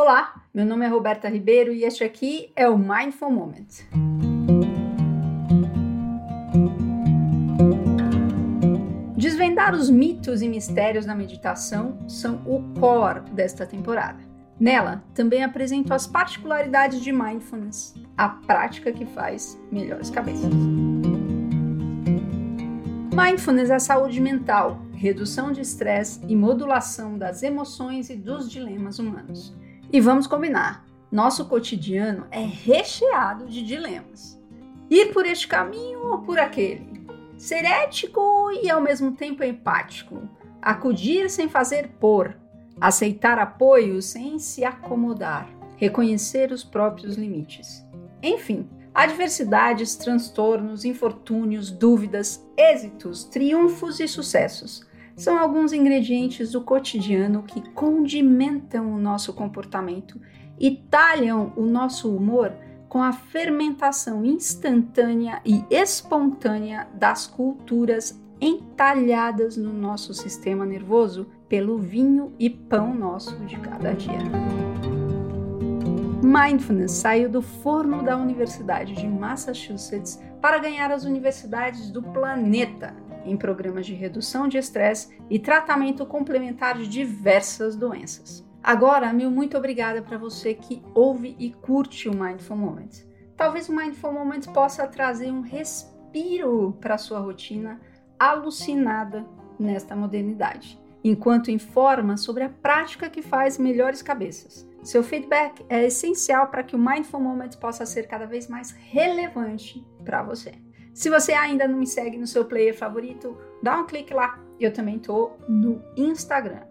Olá, meu nome é Roberta Ribeiro e este aqui é o Mindful Moment. Desvendar os mitos e mistérios da meditação são o core desta temporada. Nela, também apresento as particularidades de mindfulness, a prática que faz melhores cabeças. Mindfulness é saúde mental, redução de estresse e modulação das emoções e dos dilemas humanos. E vamos combinar, nosso cotidiano é recheado de dilemas. Ir por este caminho ou por aquele? Ser ético e ao mesmo tempo empático. Acudir sem fazer por. Aceitar apoio sem se acomodar. Reconhecer os próprios limites. Enfim, adversidades, transtornos, infortúnios, dúvidas, êxitos, triunfos e sucessos são alguns ingredientes do cotidiano que condimentam o nosso comportamento e talham o nosso humor com a fermentação instantânea e espontânea das culturas entalhadas no nosso sistema nervoso pelo vinho e pão nosso de cada dia. Mindfulness saiu do forno da Universidade de Massachusetts para ganhar as universidades do planeta em programas de redução de estresse e tratamento complementar de diversas doenças. Agora, meu muito obrigada para você que ouve e curte o Mindful Moments. Talvez o Mindful Moments possa trazer um respiro para sua rotina alucinada nesta modernidade, enquanto informa sobre a prática que faz melhores cabeças. Seu feedback é essencial para que o Mindful Moments possa ser cada vez mais relevante para você. Se você ainda não me segue no seu player favorito, dá um clique lá. Eu também tô no Instagram,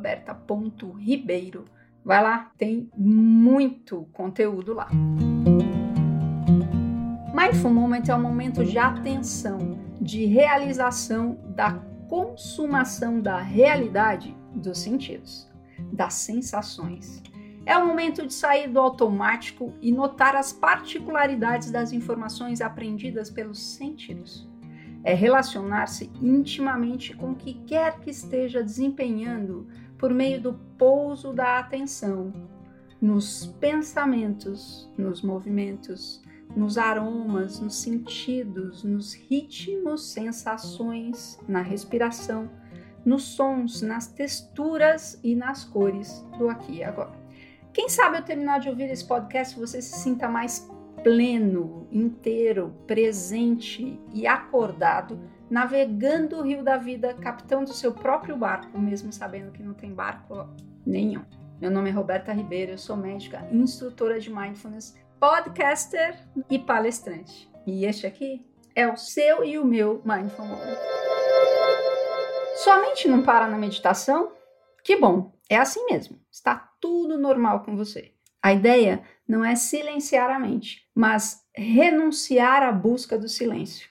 berta.ribeiro. Vai lá, tem muito conteúdo lá. Mindful Moment é um momento de atenção, de realização da consumação da realidade dos sentidos, das sensações é o momento de sair do automático e notar as particularidades das informações aprendidas pelos sentidos. É relacionar-se intimamente com o que quer que esteja desempenhando por meio do pouso da atenção nos pensamentos, nos movimentos, nos aromas, nos sentidos, nos ritmos, sensações, na respiração, nos sons, nas texturas e nas cores do aqui e agora. Quem sabe ao terminar de ouvir esse podcast você se sinta mais pleno, inteiro, presente e acordado, navegando o rio da vida, capitão do seu próprio barco, mesmo sabendo que não tem barco nenhum. Meu nome é Roberta Ribeiro, eu sou médica, instrutora de mindfulness, podcaster e palestrante. E este aqui é o seu e o meu Mindful Moment. Sua mente não para na meditação? Que bom, é assim mesmo. Está tudo normal com você. A ideia não é silenciar a mente, mas renunciar à busca do silêncio.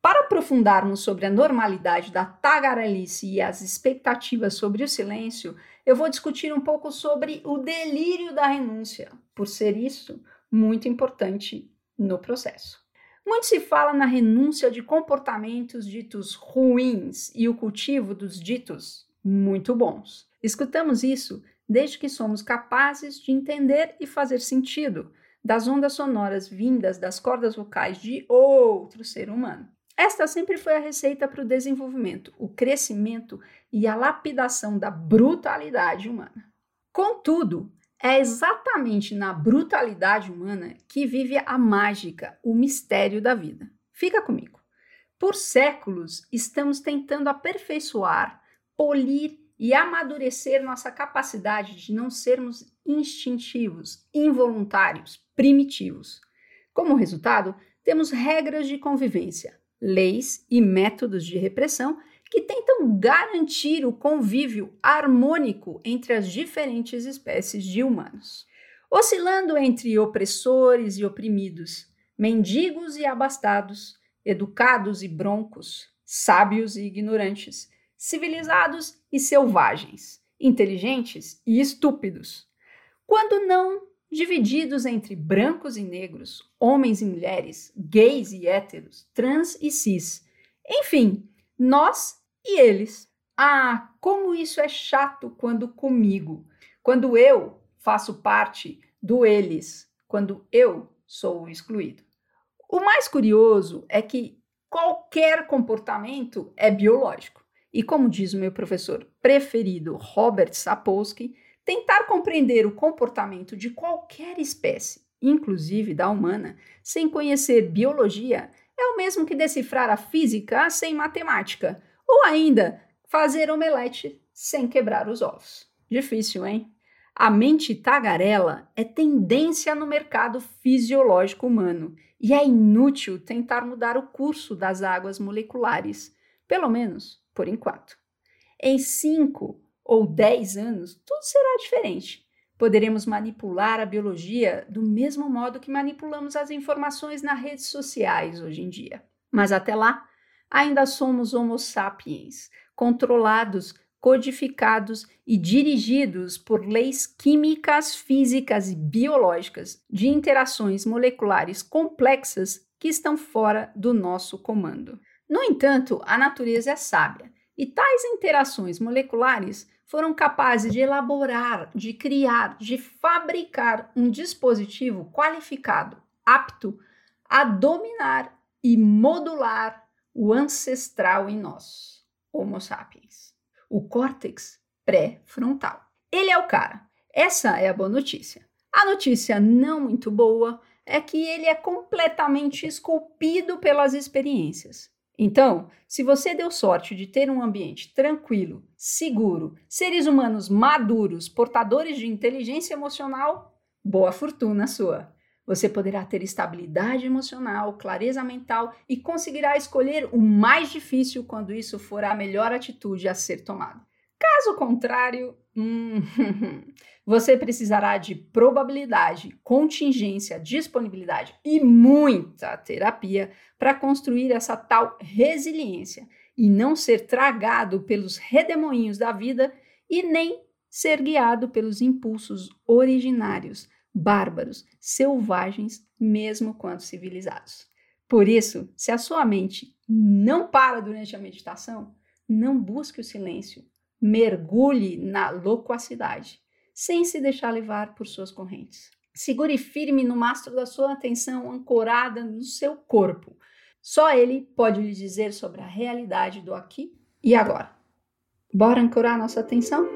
Para aprofundarmos sobre a normalidade da tagarelice e as expectativas sobre o silêncio, eu vou discutir um pouco sobre o delírio da renúncia, por ser isso muito importante no processo. Muito se fala na renúncia de comportamentos ditos ruins e o cultivo dos ditos muito bons. Escutamos isso desde que somos capazes de entender e fazer sentido das ondas sonoras vindas das cordas vocais de outro ser humano. Esta sempre foi a receita para o desenvolvimento, o crescimento e a lapidação da brutalidade humana. Contudo, é exatamente na brutalidade humana que vive a mágica, o mistério da vida. Fica comigo. Por séculos, estamos tentando aperfeiçoar, polir e amadurecer nossa capacidade de não sermos instintivos, involuntários, primitivos. Como resultado, temos regras de convivência, leis e métodos de repressão que tentam garantir o convívio harmônico entre as diferentes espécies de humanos. Oscilando entre opressores e oprimidos, mendigos e abastados, educados e broncos, sábios e ignorantes, civilizados e selvagens, inteligentes e estúpidos. Quando não divididos entre brancos e negros, homens e mulheres, gays e héteros, trans e cis. Enfim, nós e eles. Ah, como isso é chato quando comigo, quando eu, faço parte do eles quando eu sou o excluído. O mais curioso é que qualquer comportamento é biológico. E como diz o meu professor preferido, Robert Sapolsky, tentar compreender o comportamento de qualquer espécie, inclusive da humana, sem conhecer biologia, é o mesmo que decifrar a física sem matemática, ou ainda fazer omelete sem quebrar os ovos. Difícil, hein? A mente tagarela é tendência no mercado fisiológico humano e é inútil tentar mudar o curso das águas moleculares, pelo menos por enquanto. Em 5 ou 10 anos, tudo será diferente. Poderemos manipular a biologia do mesmo modo que manipulamos as informações nas redes sociais hoje em dia. Mas até lá, ainda somos Homo sapiens, controlados codificados e dirigidos por leis químicas, físicas e biológicas de interações moleculares complexas que estão fora do nosso comando. No entanto, a natureza é sábia e tais interações moleculares foram capazes de elaborar, de criar, de fabricar um dispositivo qualificado, apto a dominar e modular o ancestral em nós, Homo sapiens o córtex pré-frontal. Ele é o cara. Essa é a boa notícia. A notícia não muito boa é que ele é completamente esculpido pelas experiências. Então, se você deu sorte de ter um ambiente tranquilo, seguro, seres humanos maduros, portadores de inteligência emocional, boa fortuna sua. Você poderá ter estabilidade emocional, clareza mental e conseguirá escolher o mais difícil quando isso for a melhor atitude a ser tomada. Caso contrário, hum, você precisará de probabilidade, contingência, disponibilidade e muita terapia para construir essa tal resiliência e não ser tragado pelos redemoinhos da vida e nem ser guiado pelos impulsos originários bárbaros, selvagens, mesmo quando civilizados. Por isso, se a sua mente não para durante a meditação, não busque o silêncio, mergulhe na loquacidade, sem se deixar levar por suas correntes. Segure firme no mastro da sua atenção ancorada no seu corpo. Só ele pode lhe dizer sobre a realidade do aqui e agora. Bora ancorar nossa atenção?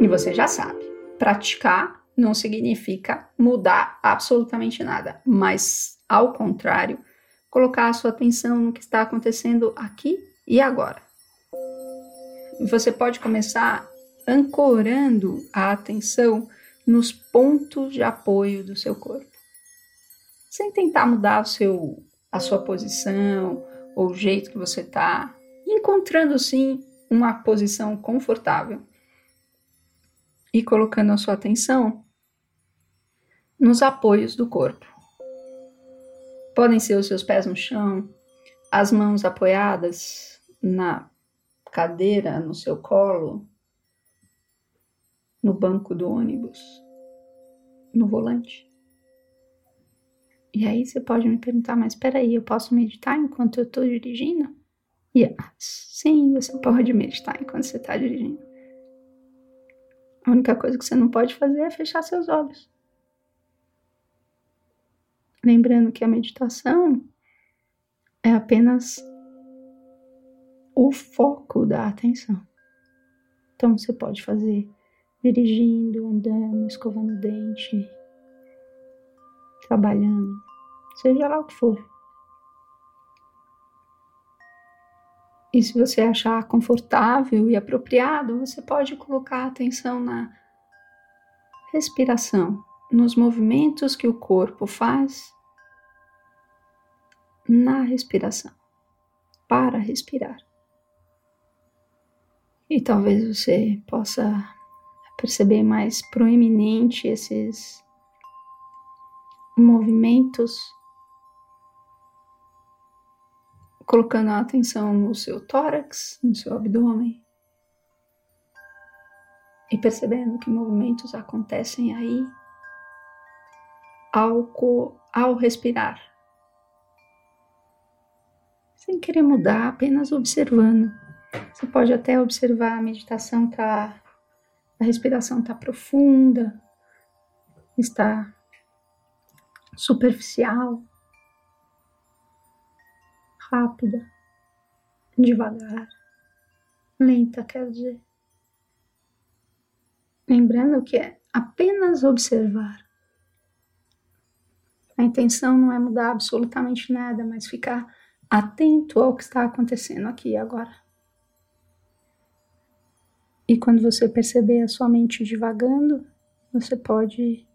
E você já sabe praticar não significa mudar absolutamente nada, mas ao contrário, colocar a sua atenção no que está acontecendo aqui e agora. Você pode começar ancorando a atenção nos pontos de apoio do seu corpo, sem tentar mudar o seu, a sua posição ou o jeito que você está, encontrando sim uma posição confortável e colocando a sua atenção nos apoios do corpo. Podem ser os seus pés no chão, as mãos apoiadas na cadeira, no seu colo, no banco do ônibus, no volante. E aí você pode me perguntar, mas espera aí, eu posso meditar enquanto eu estou dirigindo? Yes. Sim, você pode meditar enquanto você está dirigindo. A única coisa que você não pode fazer é fechar seus olhos. Lembrando que a meditação é apenas o foco da atenção. Então você pode fazer dirigindo, andando, escovando o dente, trabalhando, seja lá o que for. E se você achar confortável e apropriado, você pode colocar atenção na respiração, nos movimentos que o corpo faz na respiração, para respirar. E talvez você possa perceber mais proeminente esses movimentos colocando a atenção no seu tórax, no seu abdômen e percebendo que movimentos acontecem aí ao, ao respirar, sem querer mudar, apenas observando. Você pode até observar a meditação tá A respiração está profunda, está superficial, rápida, devagar, lenta, quer dizer. Lembrando que é apenas observar. A intenção não é mudar absolutamente nada, mas ficar atento ao que está acontecendo aqui e agora. E quando você perceber a sua mente divagando, você pode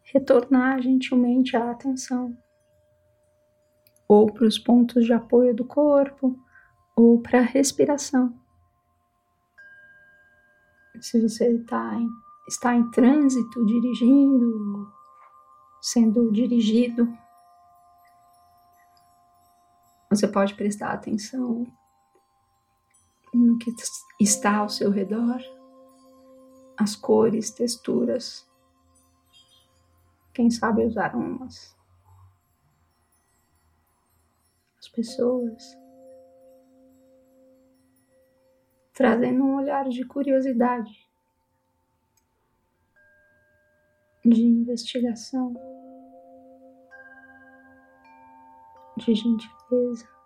retornar gentilmente a atenção ou para os pontos de apoio do corpo ou para a respiração. Se você tá em, está em trânsito, dirigindo, sendo dirigido, você pode prestar atenção no que está ao seu redor, as cores, texturas, quem sabe os aromas, as pessoas, trazendo um olhar de curiosidade, de investigação, de gentileza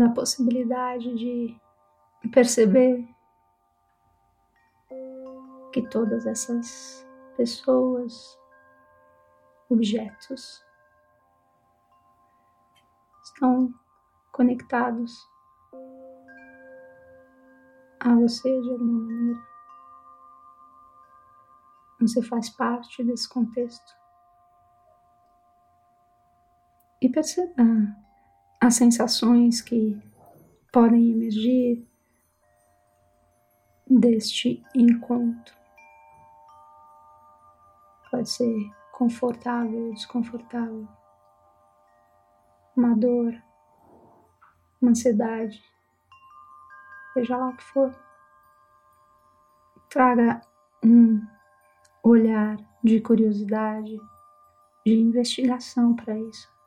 na possibilidade de perceber que todas essas pessoas, objetos estão conectados a você de alguma maneira. Você faz parte desse contexto. E perceba as sensações que podem emergir deste encontro. Pode ser confortável desconfortável, uma dor, uma ansiedade, seja lá o que for. Traga um olhar de curiosidade, de investigação para isso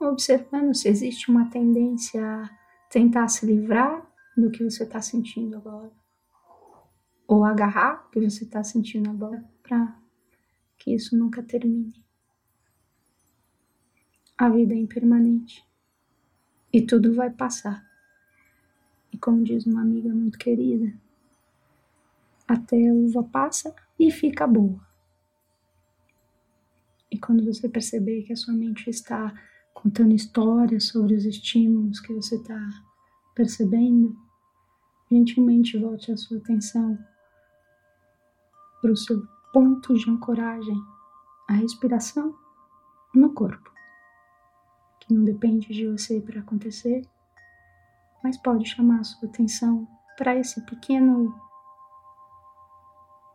observando se existe uma tendência a tentar se livrar do que você está sentindo agora, ou agarrar o que você está sentindo agora, para que isso nunca termine. A vida é impermanente e tudo vai passar. E como diz uma amiga muito querida, até a uva passa e fica boa. E quando você perceber que a sua mente está contando histórias sobre os estímulos que você está percebendo, gentilmente volte a sua atenção para o seu ponto de ancoragem, a respiração no corpo, que não depende de você para acontecer, mas pode chamar a sua atenção para esse pequeno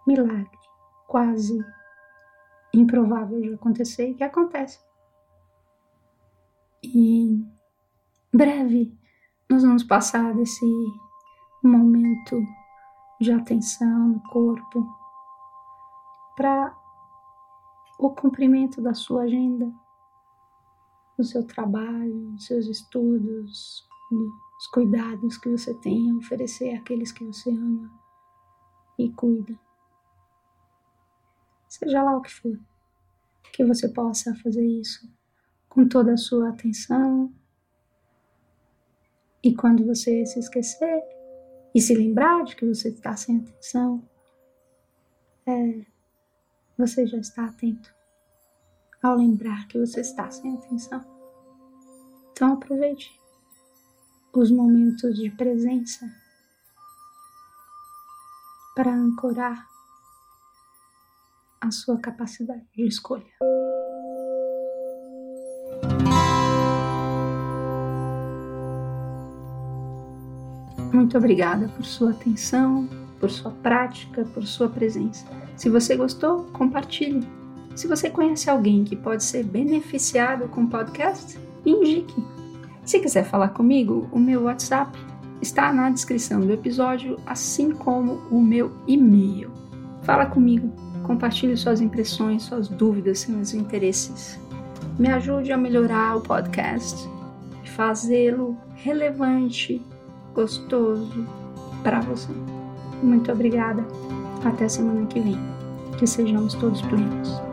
milagre, quase improvável de acontecer e que acontece. E breve nós vamos passar desse momento de atenção no corpo para o cumprimento da sua agenda, do seu trabalho, dos seus estudos, dos cuidados que você tem a oferecer àqueles que você ama e cuida. Seja lá o que for, que você possa fazer isso com toda a sua atenção. E quando você se esquecer e se lembrar de que você está sem atenção, é, você já está atento ao lembrar que você está sem atenção. Então aproveite os momentos de presença para ancorar a sua capacidade de escolha. Muito obrigada por sua atenção, por sua prática, por sua presença. Se você gostou, compartilhe. Se você conhece alguém que pode ser beneficiado com o podcast, indique. Se quiser falar comigo, o meu WhatsApp está na descrição do episódio, assim como o meu e-mail. Fala comigo, compartilhe suas impressões, suas dúvidas, seus interesses. Me ajude a melhorar o podcast e fazê-lo relevante gostoso para você. Muito obrigada. Até semana que vem. Que sejamos todos plenos.